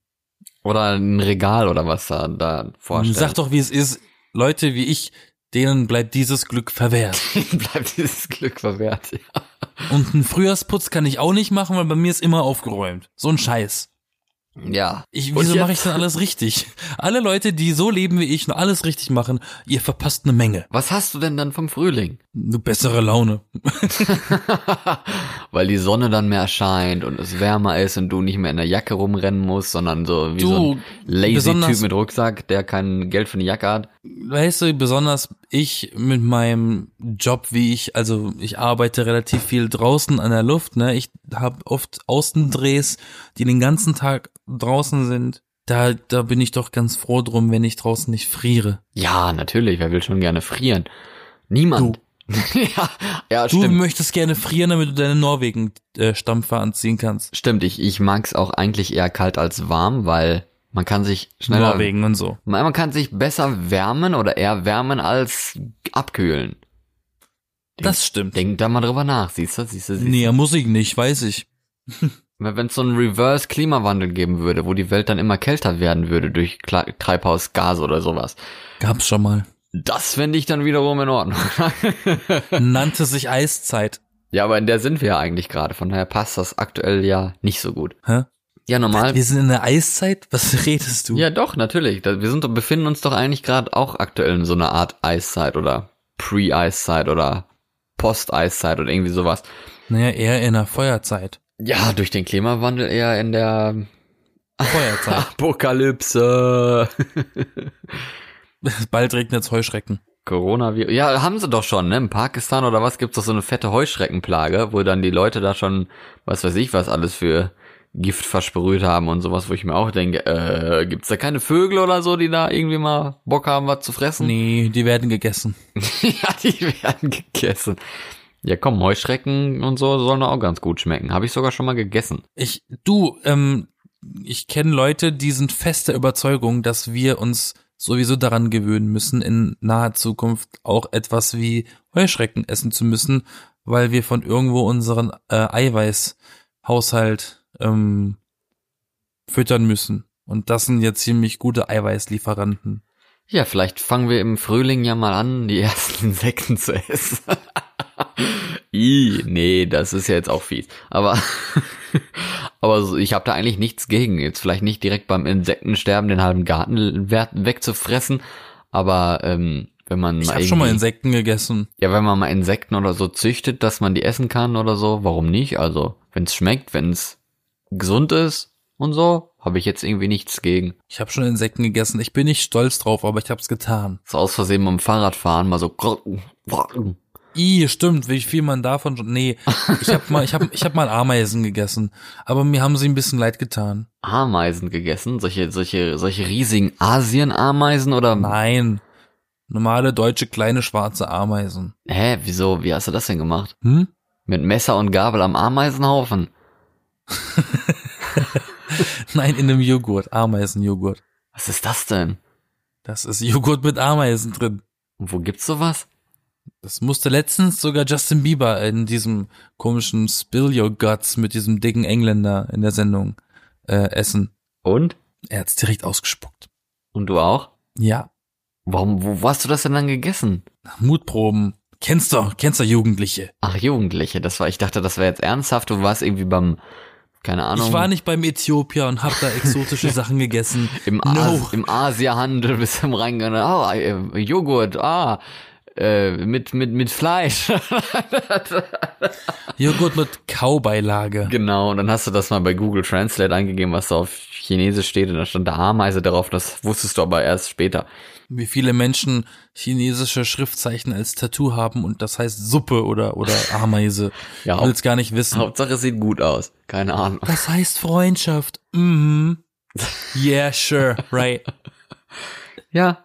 Oder ein Regal oder was da, da vorstellen. Sag doch, wie es ist. Leute wie ich, denen bleibt dieses Glück verwehrt. <laughs> Bleibt dieses Glück verwehrt. Ja. Und einen Frühjahrsputz kann ich auch nicht machen, weil bei mir ist immer aufgeräumt. So ein Scheiß. Ja. Ich, wieso mache ich denn alles richtig? Alle Leute, die so leben wie ich und alles richtig machen, ihr verpasst eine Menge. Was hast du denn dann vom Frühling? Eine bessere Laune. <laughs> Weil die Sonne dann mehr scheint und es wärmer ist und du nicht mehr in der Jacke rumrennen musst, sondern so wie Du, so ein lazy Typ mit Rucksack, der kein Geld für eine Jacke hat. Weißt du, besonders ich mit meinem Job, wie ich, also ich arbeite relativ viel draußen an der Luft, ne? Ich habe oft Außendrehs, die den ganzen Tag draußen sind. Da, da bin ich doch ganz froh drum, wenn ich draußen nicht friere. Ja, natürlich, wer will schon gerne frieren? Niemand. <laughs> ja, ja, Du stimmt. möchtest gerne frieren, damit du deine Norwegen-Stampfer anziehen kannst. Stimmt, ich, ich mag's auch eigentlich eher kalt als warm, weil man kann sich schneller, Norwegen und so. man man kann sich besser wärmen oder eher wärmen als abkühlen. Das stimmt. Denk da mal drüber nach, siehst du, siehst du, siehst du. Nee, muss ich nicht, weiß ich. <laughs> Wenn es so einen Reverse-Klimawandel geben würde, wo die Welt dann immer kälter werden würde durch Kla Treibhausgase oder sowas, Gab's schon mal. das fände ich dann wiederum in Ordnung. <laughs> Nannte sich Eiszeit. ja, aber in der sind wir ja eigentlich gerade, von daher passt das aktuell ja nicht so gut. Hä? Ja, normal. Wir sind in der Eiszeit? Was <laughs> redest du? Ja, doch, natürlich. Wir sind, befinden uns doch eigentlich gerade auch aktuell in so einer Art Eiszeit oder Pre-Eiszeit oder Post-Eiszeit oder irgendwie sowas. Naja, eher in der Feuerzeit. Ja, durch den Klimawandel eher in der Feuerzeit. <laughs> Apokalypse. <laughs> Bald regnet's Heuschrecken. Coronavirus. Ja, haben sie doch schon, ne? In Pakistan oder was gibt's doch so eine fette Heuschreckenplage, wo dann die Leute da schon, was weiß ich, was alles für Gift versprüht haben und sowas, wo ich mir auch denke, äh, gibt's da keine Vögel oder so, die da irgendwie mal Bock haben, was zu fressen? Nee, die werden gegessen. <laughs> ja, die werden gegessen. Ja, komm, Heuschrecken und so sollen auch ganz gut schmecken. Habe ich sogar schon mal gegessen. Ich, du, ähm, ich kenne Leute, die sind fest der Überzeugung, dass wir uns sowieso daran gewöhnen müssen, in naher Zukunft auch etwas wie Heuschrecken essen zu müssen, weil wir von irgendwo unseren äh, Eiweißhaushalt ähm, füttern müssen. Und das sind jetzt ziemlich gute Eiweißlieferanten. Ja, vielleicht fangen wir im Frühling ja mal an, die ersten <laughs> Insekten zu essen. <laughs> I, nee, das ist ja jetzt auch fies. Aber, <laughs> aber ich habe da eigentlich nichts gegen. Jetzt vielleicht nicht direkt beim Insektensterben den halben Garten we- wegzufressen, aber ähm, wenn man Ich mal habe schon mal Insekten gegessen. ja, wenn man mal Insekten oder so züchtet, dass man die essen kann oder so, warum nicht? Also, wenn es schmeckt, wenn es gesund ist und so, habe ich jetzt irgendwie nichts gegen. Ich habe schon Insekten gegessen. Ich bin nicht stolz drauf, aber ich habe es getan. So aus Versehen beim Fahrradfahren mal so <laughs> I, stimmt, wie viel man davon schon. Nee, ich habe mal, ich habe, ich habe mal Ameisen gegessen, aber mir haben sie ein bisschen leid getan. Ameisen gegessen, solche solche solche riesigen Asienameisen oder Nein, normale deutsche kleine schwarze Ameisen. hä, wieso, wie hast du das denn gemacht? Hm? Mit Messer und Gabel am Ameisenhaufen? <laughs> Nein, in einem Joghurt, Ameisenjoghurt. Was ist das denn? Das ist Joghurt mit Ameisen drin. Und wo gibt's sowas? Das musste letztens sogar Justin Bieber in diesem komischen Spill Your Guts mit diesem dicken Engländer in der Sendung äh, essen. Und? Er hat's direkt ausgespuckt. Und du auch? Ja, Warum, wo, hast du das denn dann gegessen? Mutproben. Kennst du, kennst du Jugendliche? Ach, Jugendliche, das war, ich dachte, das wäre jetzt ernsthaft, du warst irgendwie beim, keine Ahnung. Ich war nicht beim Äthiopier und hab da exotische <laughs> Sachen gegessen. Im, No. As im Asiahandel bist du reingegangen, oh, äh, Joghurt, ah, äh, mit, mit, mit Fleisch. <laughs> Joghurt mit Kaubeilage. genau, und dann hast du das mal bei Google Translate eingegeben, was du auf Chinesisch steht und da stand da Ameise drauf, das wusstest du aber erst später. Wie viele Menschen chinesische Schriftzeichen als Tattoo haben und das heißt Suppe oder, oder <laughs> Ameise. Ja, will es gar nicht wissen. Hauptsache es sieht gut aus. Keine Ahnung. Das heißt Freundschaft. Mhm. <laughs> Yeah, sure, right. Ja,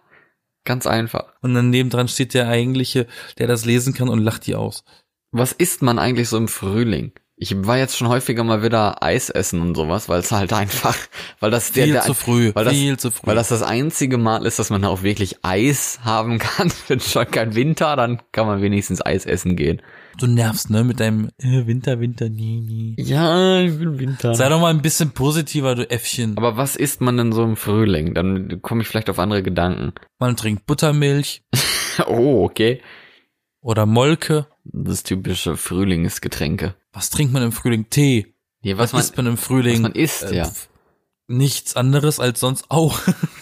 ganz einfach. Und dann nebendran steht der eigentliche, der das lesen kann und lacht die aus. Was isst man eigentlich so im Frühling? Ich war jetzt schon häufiger mal wieder Eis essen und sowas, weil es halt einfach, <laughs> weil das Viel der, der zu früh, weil das, viel zu früh. weil das das einzige Mal ist, dass man auch wirklich Eis haben <laughs> kann. Wenn schon kein Winter, dann kann man wenigstens Eis essen gehen. Du nervst, ne, mit deinem äh, Winter, Winter, nie, nie. Ja, ich will Winter. Sei doch mal ein bisschen positiver, du Äffchen. Aber was isst man denn so im Frühling? Dann komme ich vielleicht auf andere Gedanken. Man trinkt Buttermilch <laughs> Oh, okay. oder Molke. Das typische Frühlingsgetränke. Was trinkt man im Frühling? Tee. Nee, Was, was man, isst man im Frühling? was man isst, Äh, ja. Nichts anderes als sonst auch.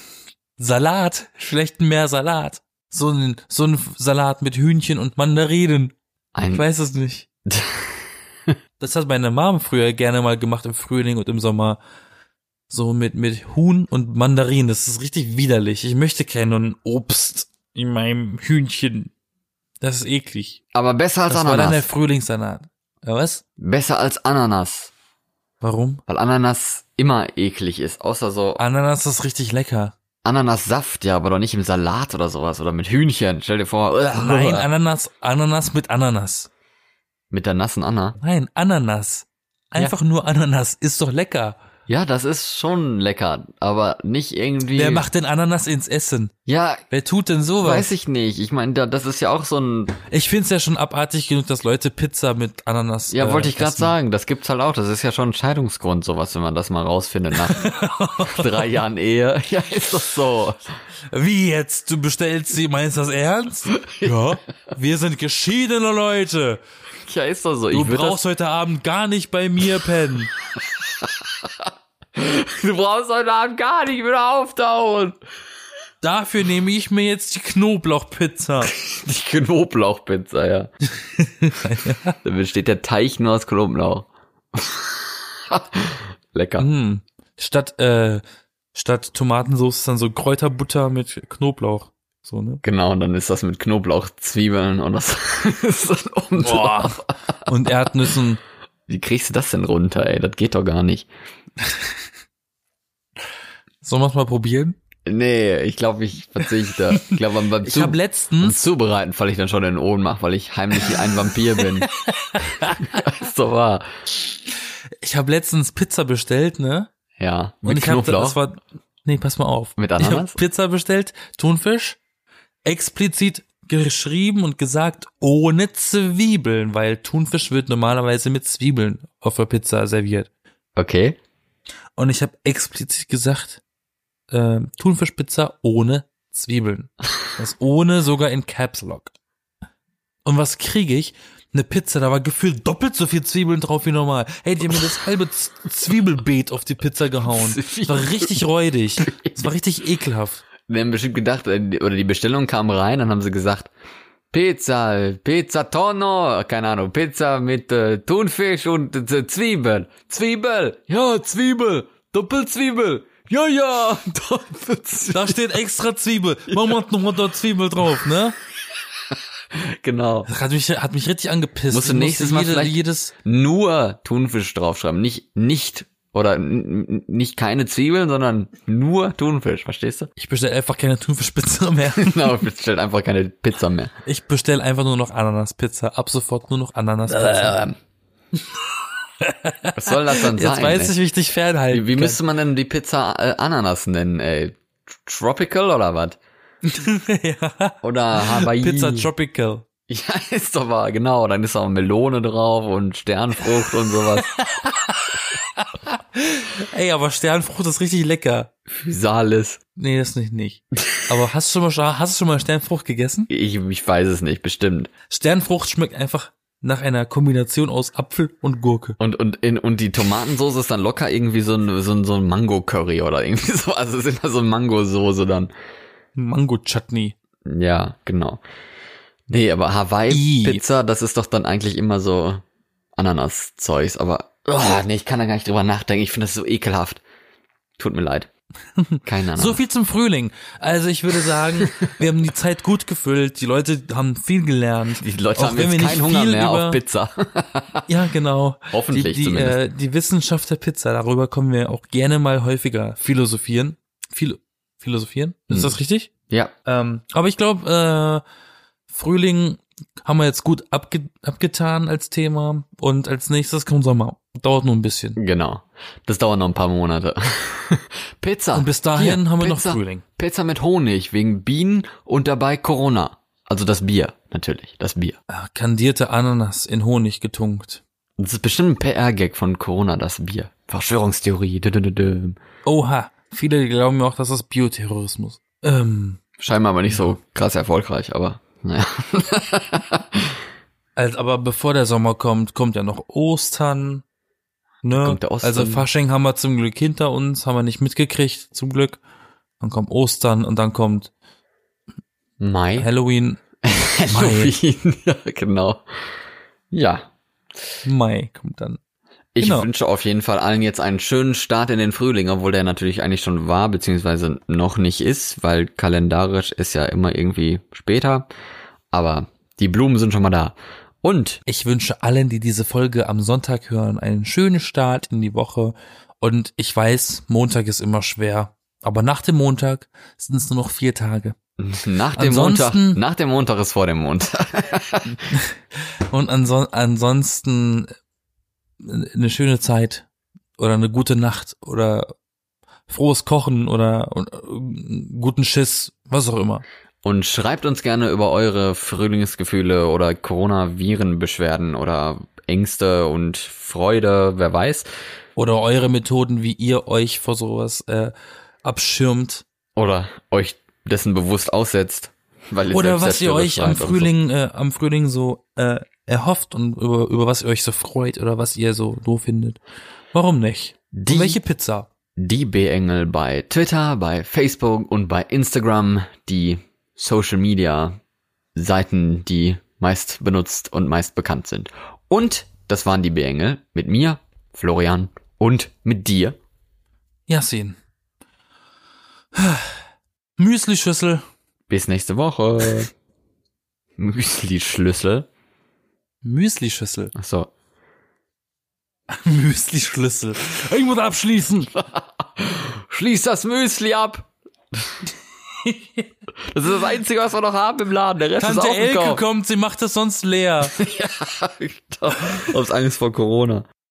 <laughs> Salat. Vielleicht mehr Salat. So ein, so ein Salat mit Hühnchen und Mandarinen. Ich Ein, weiß es nicht. <laughs> Das hat meine Mom früher gerne mal gemacht im Frühling und im Sommer. So mit, mit Huhn und Mandarinen. Das ist richtig widerlich. Ich möchte keinen Obst in meinem Hühnchen. Das ist eklig. aber besser als Das war dann der Ananas. Frühlingssalat. Ja, was? Besser als Ananas. Warum? Weil Ananas immer eklig ist. Außer so Ananas ist richtig lecker. Ananassaft, ja, aber doch nicht im Salat oder sowas. Oder mit Hühnchen. Stell dir vor. <laughs> Nein, Ananas, Ananas mit Ananas. Mit der nassen Anna. Nein, Ananas. Einfach nur Ananas. Ist doch lecker. Ja, das ist schon lecker. Aber nicht irgendwie. Wer macht denn Ananas ins Essen? Ja, Wer tut denn sowas? weiß ich nicht. Ich meine, da- das ist ja auch so ein. Ich find's ja schon abartig genug, dass Leute Pizza mit Ananas. Ja, äh, wollte ich gerade sagen. Das gibt's halt auch. Das ist ja schon ein Scheidungsgrund, sowas, wenn man das mal rausfindet nach <laughs> drei Jahren Ehe. <laughs> Ja, ist doch so. Wie jetzt? Du bestellst sie, meinst du das ernst? Ja. Wir sind geschiedene Leute. Ja, ist doch so. Du ich brauchst heute Abend gar nicht bei mir pennen. Du brauchst heute Abend gar nicht wieder auftauchen. Dafür nehme ich mir jetzt die Knoblauchpizza. <laughs> Die Knoblauchpizza, ja. <laughs> Da besteht der Teich nur aus Knoblauch. <laughs> Lecker. Hm. Statt, äh, statt Tomatensauce ist dann so Kräuterbutter mit Knoblauch. So, ne? Genau, und dann ist das mit Knoblauch, Zwiebeln und das ist dann oben Boah. drauf. Und Erdnüssen. Wie kriegst du das denn runter, ey? Das geht doch gar nicht. <laughs> Sollen wir es mal probieren? Nee, ich glaube, ich verzichte. Ich glaube, beim, Ich Zu habe beim letztens, Zubereiten falle ich dann schon in Ohnmacht, weil ich heimlich wie ein Vampir bin. <laughs> ist doch wahr. ich habe letztens Pizza bestellt, ne? Ja, Und mit ich hab, Knoblauch. das war, nee, pass mal auf. Mit Ich Ananas? habe Pizza bestellt, Thunfisch, explizit geschrieben und gesagt ohne Zwiebeln, weil Thunfisch wird normalerweise mit Zwiebeln auf der Pizza serviert. okay. Und ich habe explizit gesagt, äh, Thunfischpizza ohne Zwiebeln. Das ohne sogar in Caps Lock. Und was kriege ich? Eine Pizza, da war gefühlt doppelt so viel Zwiebeln drauf wie normal. Hey, die haben mir das halbe Z Zwiebelbeet auf die Pizza gehauen. <laughs> Das war richtig räudig. Das war richtig ekelhaft. Wir haben bestimmt gedacht, äh, oder die Bestellung kam rein, dann haben sie gesagt, Pizza, Pizza Tonno, keine Ahnung, Pizza mit äh, Thunfisch und äh, Zwiebel. Zwiebel, ja, Zwiebel, Doppelzwiebel, ja, ja, <laughs> Doppelzwiebel. Da steht extra Zwiebel. Mama hat nochmal da Zwiebel drauf, ne? Genau. Das hat mich, hat mich richtig angepisst. Musst du nächstes Mal jede, vielleicht- jedes, Nur Thunfisch draufschreiben, nicht, nicht, oder nicht keine Zwiebeln, sondern nur Thunfisch, verstehst du? ich bestelle einfach keine Thunfischpizza <laughs> mehr. <laughs> Genau, bestellt einfach keine Pizza mehr. Ich bestelle einfach nur noch Ananaspizza. Ab sofort nur noch Ananaspizza. Ähm. Was soll das dann Jetzt sein? weiß ey? ich, wie ich dich fernhalten Wie, wie müsste man denn die Pizza äh, Ananas nennen, ey? Tropical oder was? <laughs> ja. Oder Hawaii? Pizza Tropical. <laughs> Ja, ist doch wahr, genau. Dann ist auch Melone drauf und Sternfrucht und sowas. <laughs> Ey, aber Sternfrucht ist richtig lecker. Physalis. Nee, das nicht, nicht. Aber hast du schon mal, hast du schon mal Sternfrucht gegessen? Ich, ich weiß es nicht, bestimmt. Sternfrucht schmeckt einfach nach einer Kombination aus Apfel und Gurke. Und, und, in, und die Tomatensauce ist dann locker irgendwie so ein, so ein, so ein Mango-Curry oder irgendwie <laughs> so. Also es ist immer so Mango-Soße dann. Mango-Chutney. Ja, genau. Nee, aber Hawaii-Pizza, das ist doch dann eigentlich immer so Ananas-Zeugs. Aber, oh, nee, ich kann da gar nicht drüber nachdenken. Ich finde das so ekelhaft. Tut mir leid. <laughs> Keine Ahnung. So viel zum Frühling. Also ich würde sagen, <laughs> wir haben die Zeit gut gefüllt. Die Leute haben viel gelernt. Die Leute Auch haben wenn jetzt wir keinen Hunger viel mehr über- auf Pizza. <laughs> Ja, genau. Hoffentlich die, die, zumindest. äh, die Wissenschaft der Pizza, darüber können wir auch gerne mal häufiger philosophieren. Philo philosophieren? Ist Hm. das richtig? ja, Ähm, aber ich glaube, äh, Frühling haben wir jetzt gut abge abgetan als Thema. Und als nächstes kommt Sommer. Dauert nur ein bisschen. genau. Das dauert noch ein paar Monate. <laughs> Pizza. Und bis dahin Hier, haben wir Pizza, noch Frühling. Pizza mit Honig wegen Bienen und dabei Corona. Also das Bier, natürlich, das Bier. Ah, Kandierte Ananas in Honig getunkt. Das ist bestimmt ein PR-Gag von Corona, das Bier. Verschwörungstheorie. Oha. Viele glauben ja auch, das ist Bioterrorismus. Ähm, Scheinbar aber nicht so krass erfolgreich, aber naja. <laughs> Also, aber bevor der Sommer kommt, kommt ja noch Ostern. Ne? Kommt der Ostern. Also Fasching haben wir zum Glück hinter uns, haben wir nicht mitgekriegt, zum Glück. Dann kommt Ostern und dann kommt Mai. Halloween, <laughs> Halloween. <laughs> ja, genau. Ja. Mai kommt dann. Ich Genau. wünsche auf jeden Fall allen jetzt einen schönen Start in den Frühling, obwohl der natürlich eigentlich schon war, beziehungsweise noch nicht ist, weil kalendarisch ist ja immer irgendwie später. Aber die Blumen sind schon mal da. Und Ich wünsche allen, die diese Folge am Sonntag hören, einen schönen Start in die Woche. Und ich weiß, Montag ist immer schwer. Aber nach dem Montag sind es nur noch vier Tage. nach dem Ansonsten- Montag, nach dem Montag ist vor dem Montag. <laughs> Und anson ansonsten eine schöne Zeit oder eine gute Nacht oder frohes Kochen oder äh, guten Schiss, was auch immer. Und schreibt uns gerne über eure Frühlingsgefühle oder Coronavirenbeschwerden oder Ängste und Freude, wer weiß. Oder eure Methoden, wie ihr euch vor sowas äh, abschirmt. Oder euch dessen bewusst aussetzt. Weil ihr Oder was ihr euch am Frühling, äh, am Frühling so äh, erhofft und über, über was ihr euch so freut oder was ihr so doof findet. Warum nicht? Die- Und welche Pizza? Die B-Engel bei Twitter, bei Facebook und bei Instagram, die Social Media Seiten, die meist benutzt und meist bekannt sind. Und das waren die B-Engel mit mir, Florian und mit dir. Yasin. Müsli-Schüssel. Bis nächste Woche. <laughs> Müsli-Schlüssel. Müsli-Schüssel. Achso. <laughs> Müsli-Schlüssel. Ich muss abschließen. <laughs> Schließ das Müsli ab! Das ist das Einzige, was wir noch haben im Laden. Der Rest Tante ist Elke aufgekauft. kommt, sie macht das sonst leer. <laughs> Aus Angst vor Corona.